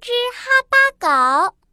只哈巴狗。